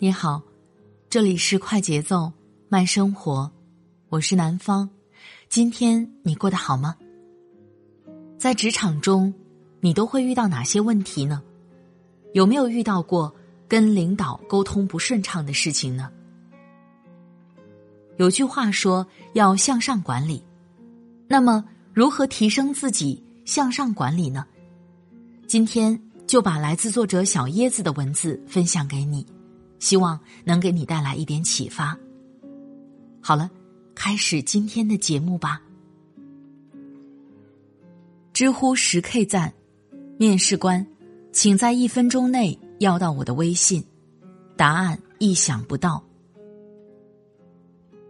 你好，这里是快节奏慢生活，我是南方。今天你过得好吗？在职场中，你都会遇到哪些问题呢？有没有遇到过跟领导沟通不顺畅的事情呢？有句话说要向上管理，那么如何提升自己向上管理呢？今天就把来自作者小椰子的文字分享给你，希望能给你带来一点启发。好了，开始今天的节目吧。知乎十 K 赞，面试官，请在一分钟内要到我的微信，答案意想不到。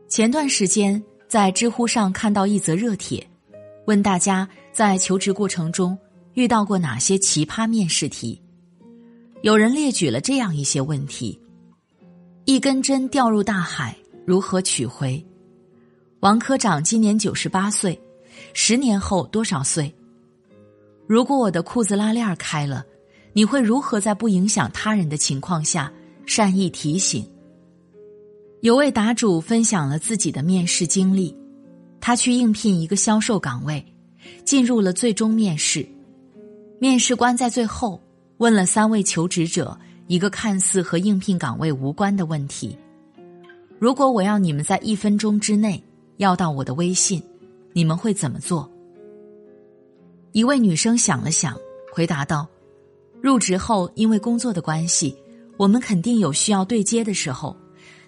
前段时间在知乎上看到一则热帖，问大家在求职过程中遇到过哪些奇葩面试题。有人列举了这样一些问题：一根针掉入大海，如何取回？王科长今年九十八岁，十年后多少岁？如果我的裤子拉链开了，你会如何在不影响他人的情况下善意提醒？有位答主分享了自己的面试经历，他去应聘一个销售岗位，进入了最终面试。面试官在最后问了三位求职者一个看似和应聘岗位无关的问题：如果我要你们在一分钟之内要到我的微信，你们会怎么做？一位女生想了想，回答道：“入职后因为工作的关系，我们肯定有需要对接的时候。”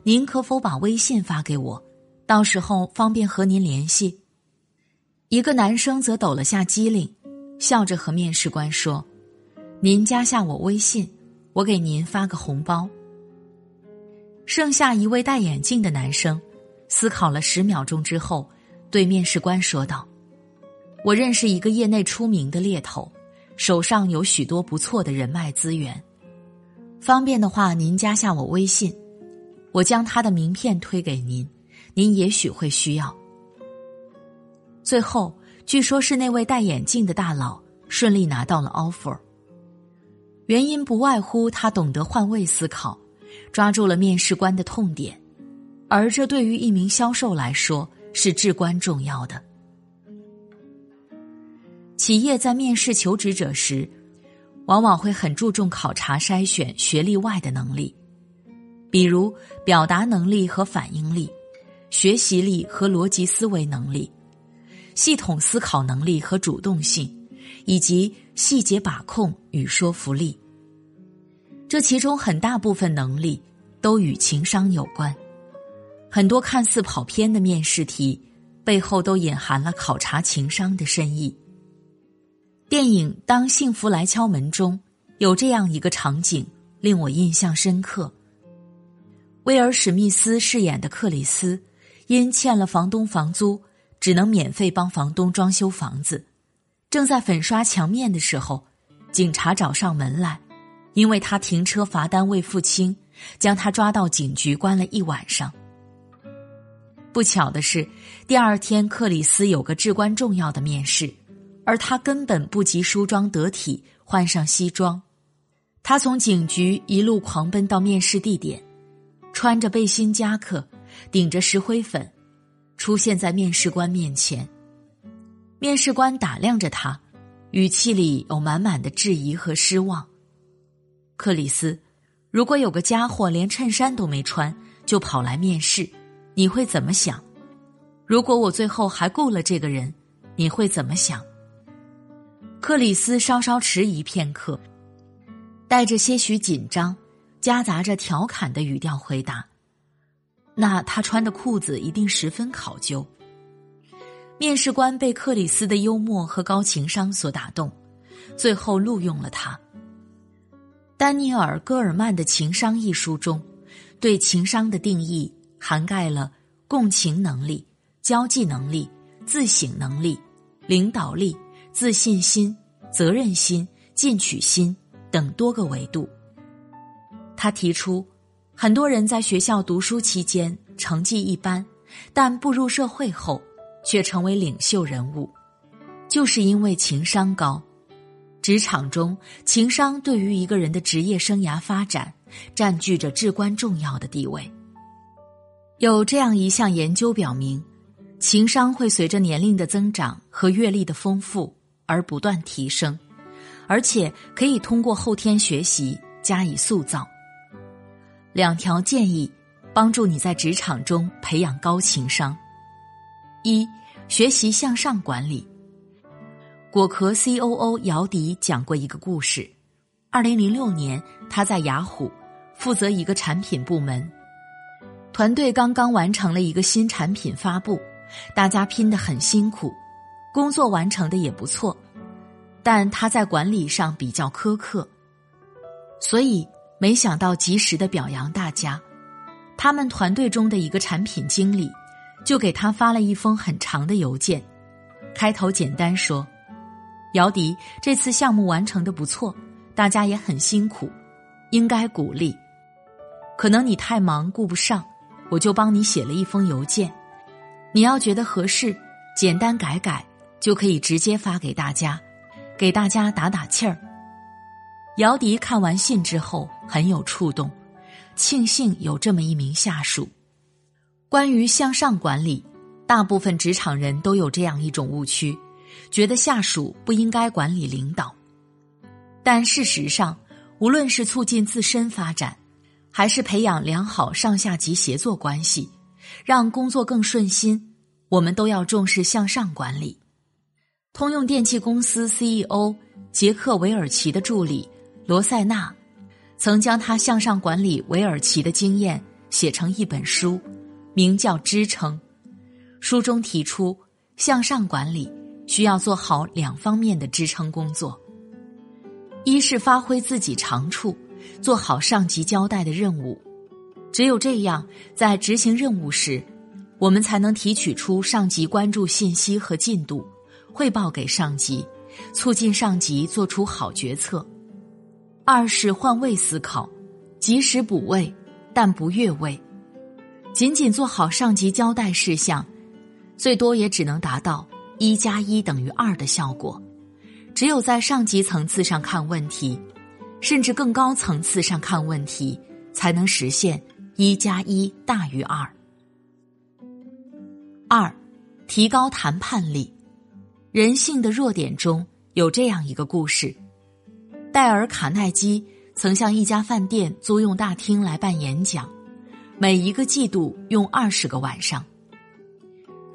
您可否把微信发给我，到时候方便和您联系。一个男生则抖了下机灵，笑着和面试官说：“您加下我微信，我给您发个红包。”剩下一位戴眼镜的男生，思考了十秒钟之后，对面试官说道：“我认识一个业内出名的猎头，手上有许多不错的人脉资源，方便的话，您加下我微信。”我将他的名片推给您，您也许会需要。最后，据说是那位戴眼镜的大佬顺利拿到了 offer。原因不外乎他懂得换位思考，抓住了面试官的痛点，而这对于一名销售来说是至关重要的。企业在面试求职者时，往往会很注重考察筛选学历外的能力。比如表达能力和反应力，学习力和逻辑思维能力，系统思考能力和主动性，以及细节把控与说服力。这其中很大部分能力都与情商有关。很多看似跑偏的面试题，背后都隐含了考察情商的深意。电影《当幸福来敲门》中有这样一个场景，令我印象深刻。威尔史密斯饰演的克里斯，因欠了房东房租，只能免费帮房东装修房子。正在粉刷墙面的时候，警察找上门来，因为他停车罚单未付清，将他抓到警局关了一晚上。不巧的是，第二天克里斯有个至关重要的面试，而他根本不及梳妆得体，换上西装。他从警局一路狂奔到面试地点。穿着背心夹克，顶着石灰粉，出现在面试官面前。面试官打量着他，语气里有满满的质疑和失望。克里斯，如果有个家伙连衬衫都没穿就跑来面试，你会怎么想？如果我最后还雇了这个人，你会怎么想？克里斯稍稍迟疑片刻，带着些许紧张。夹杂着调侃的语调回答：“那他穿的裤子一定十分考究。”面试官被克里斯的幽默和高情商所打动，最后录用了他。丹尼尔·戈尔曼的《情商》一书中，对情商的定义涵盖了共情能力、交际能力、自省能力、领导力、自信心、责任心、进取心等多个维度。他提出，很多人在学校读书期间成绩一般，但步入社会后。却成为领袖人物，就是因为情商高。职场中，情商对于一个人的职业生涯发展占据着至关重要的地位。有这样一项研究表明，情商会随着年龄的增长和阅历的丰富而不断提升，而且可以通过后天学习加以塑造。两条建议帮助你在职场中培养高情商。一、学习向上管理。果壳 C.O.O. 姚迪讲过一个故事：，二零零六年，他在雅虎负责一个产品部门，团队刚刚完成了一个新产品发布，大家拼得很辛苦，工作完成的也不错，但他在管理上比较苛刻，所以没想到及时的表扬大家。他们团队中的一个产品经理。就给他发了一封很长的邮件，开头简单说：“姚迪，这次项目完成的不错，大家也很辛苦，应该鼓励。可能你太忙顾不上，我就帮你写了一封邮件。你要觉得合适，简单改改，就可以直接发给大家，给大家打打气儿。”姚迪看完信之后很有触动，庆幸有这么一名下属。关于向上管理，大部分职场人都有这样一种误区，觉得下属不应该管理领导。但事实上，无论是促进自身发展，还是培养良好上下级协作关系，让工作更顺心，我们都要重视向上管理。通用电气公司 CEO 杰克韦尔奇的助理罗塞纳，曾将他向上管理韦尔奇的经验写成一本书。名叫支撑，书中提出向上管理需要做好两方面的支撑工作：一是发挥自己长处，做好上级交代的任务；只有这样，在执行任务时，我们才能提取出上级关注信息和进度，汇报给上级，促进上级做出好决策；二是换位思考，及时补位，但不越位。仅仅做好上级交代事项，最多也只能达到一加一等于二的效果。只有在上级层次上看问题，甚至更高层次上看问题，才能实现一加一大于二。二，提高谈判力。人性的弱点中有这样一个故事：戴尔·卡耐基曾向一家饭店租用大厅来办演讲。每一个季度用二十个晚上，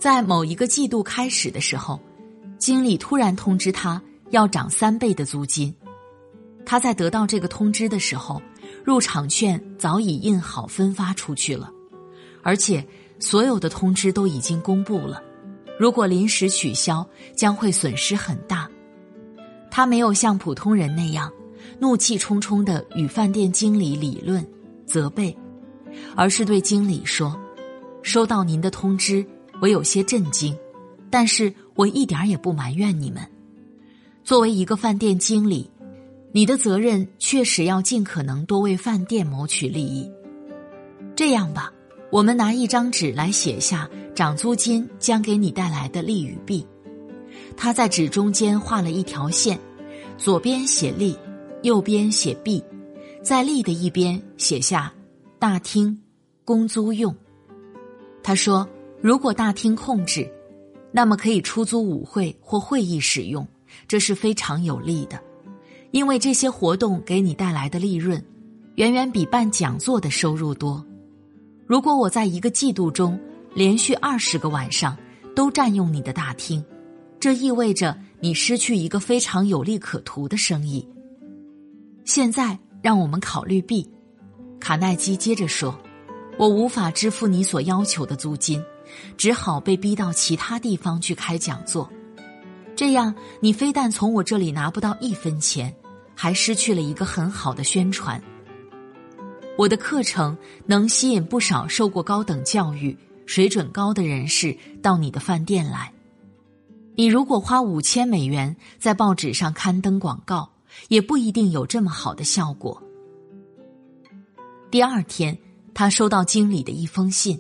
在某一个季度开始的时候，经理突然通知他要涨三倍的租金。他在得到这个通知的时候，入场券早已印好分发出去了，而且所有的通知都已经公布了。如果临时取消，将会损失很大。他没有像普通人那样怒气冲冲的与饭店经理理论、责备。而是对经理说：“收到您的通知，我有些震惊，但是我一点也不埋怨你们。作为一个饭店经理，你的责任确实要尽可能多为饭店谋取利益。这样吧，我们拿一张纸来写下涨租金将给你带来的利与弊。”他在纸中间画了一条线，左边写利，右边写弊，在利的一边写下。大厅，公租用。他说：“如果大厅控制，那么可以出租舞会或会议使用，这是非常有利的，因为这些活动给你带来的利润，远远比办讲座的收入多。如果我在一个季度中连续二十个晚上都占用你的大厅，这意味着你失去一个非常有利可图的生意。现在，让我们考虑 B。”卡耐基接着说：“我无法支付你所要求的租金，只好被逼到其他地方去开讲座。这样，你非但从我这里拿不到一分钱，还失去了一个很好的宣传。我的课程能吸引不少受过高等教育、水准高的人士到你的饭店来。你如果花五千美元在报纸上刊登广告，也不一定有这么好的效果。第二天，他收到经理的一封信，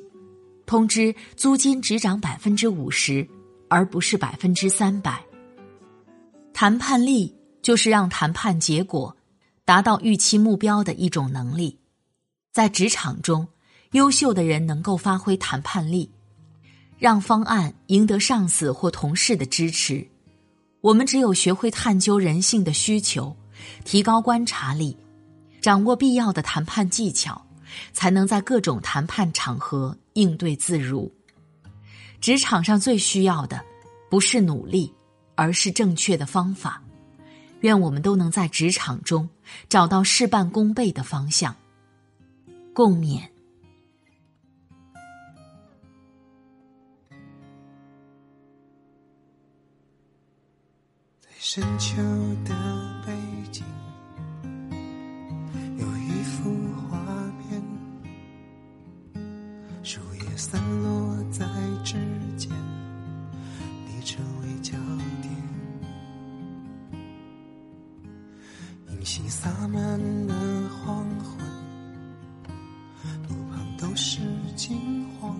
通知租金只涨百分之五十，而不是百分之三百。谈判力就是让谈判结果达到预期目标的一种能力。在职场中，优秀的人能够发挥谈判力，让方案赢得上司或同事的支持。我们只有学会探究人性的需求，提高观察力，掌握必要的谈判技巧，才能在各种谈判场合应对自如。职场上最需要的不是努力，而是正确的方法。愿我们都能在职场中找到事半功倍的方向。共勉。深秋的北散落在指尖，你成为焦点，银杏洒满了黄昏，路旁都是金黄，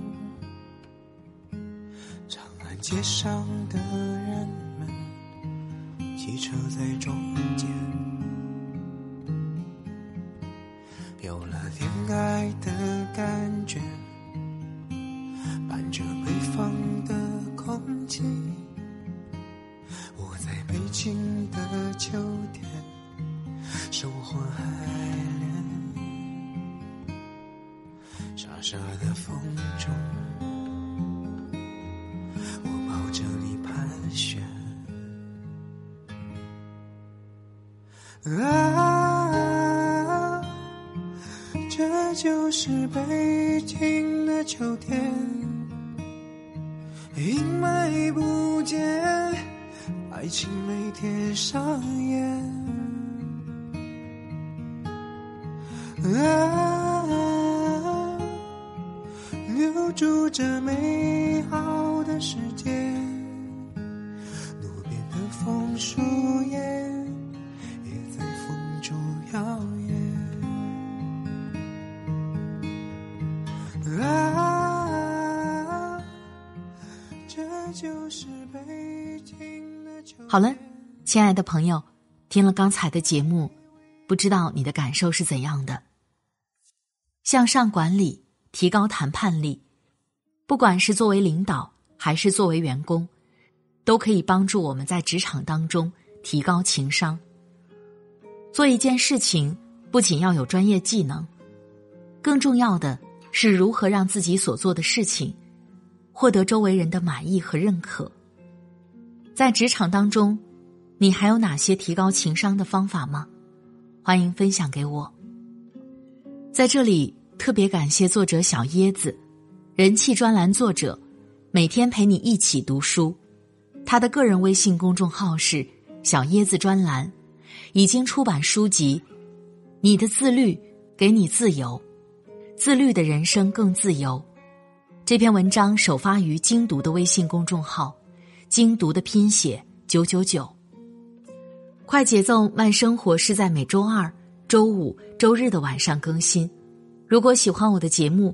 长安街上的人们。汽车在中间，有了恋爱的感觉，沙的风中，我抱着你盘旋。啊，这就是北京的秋天，阴霾不见，爱情每天上演。啊，这美好的世界，路边的枫树叶也在风中摇。好了，亲爱的朋友，听了刚才的节目，不知道你的感受是怎样的？向上管理，提高谈判力，不管是作为领导还是作为员工，都可以帮助我们在职场当中提高情商。做一件事情，不仅要有专业技能，更重要的是如何让自己所做的事情获得周围人的满意和认可。在职场当中，你还有哪些提高情商的方法吗？欢迎分享给我。在这里特别感谢作者小椰子，人气专栏作者，每天陪你一起读书。他的个人微信公众号是小椰子专栏。已经出版书籍，《你的自律给你自由，自律的人生更自由》。这篇文章首发于精读的微信公众号，精读的拼写九九九。快节奏慢生活是在每周二、周五、周日的晚上更新。如果喜欢我的节目，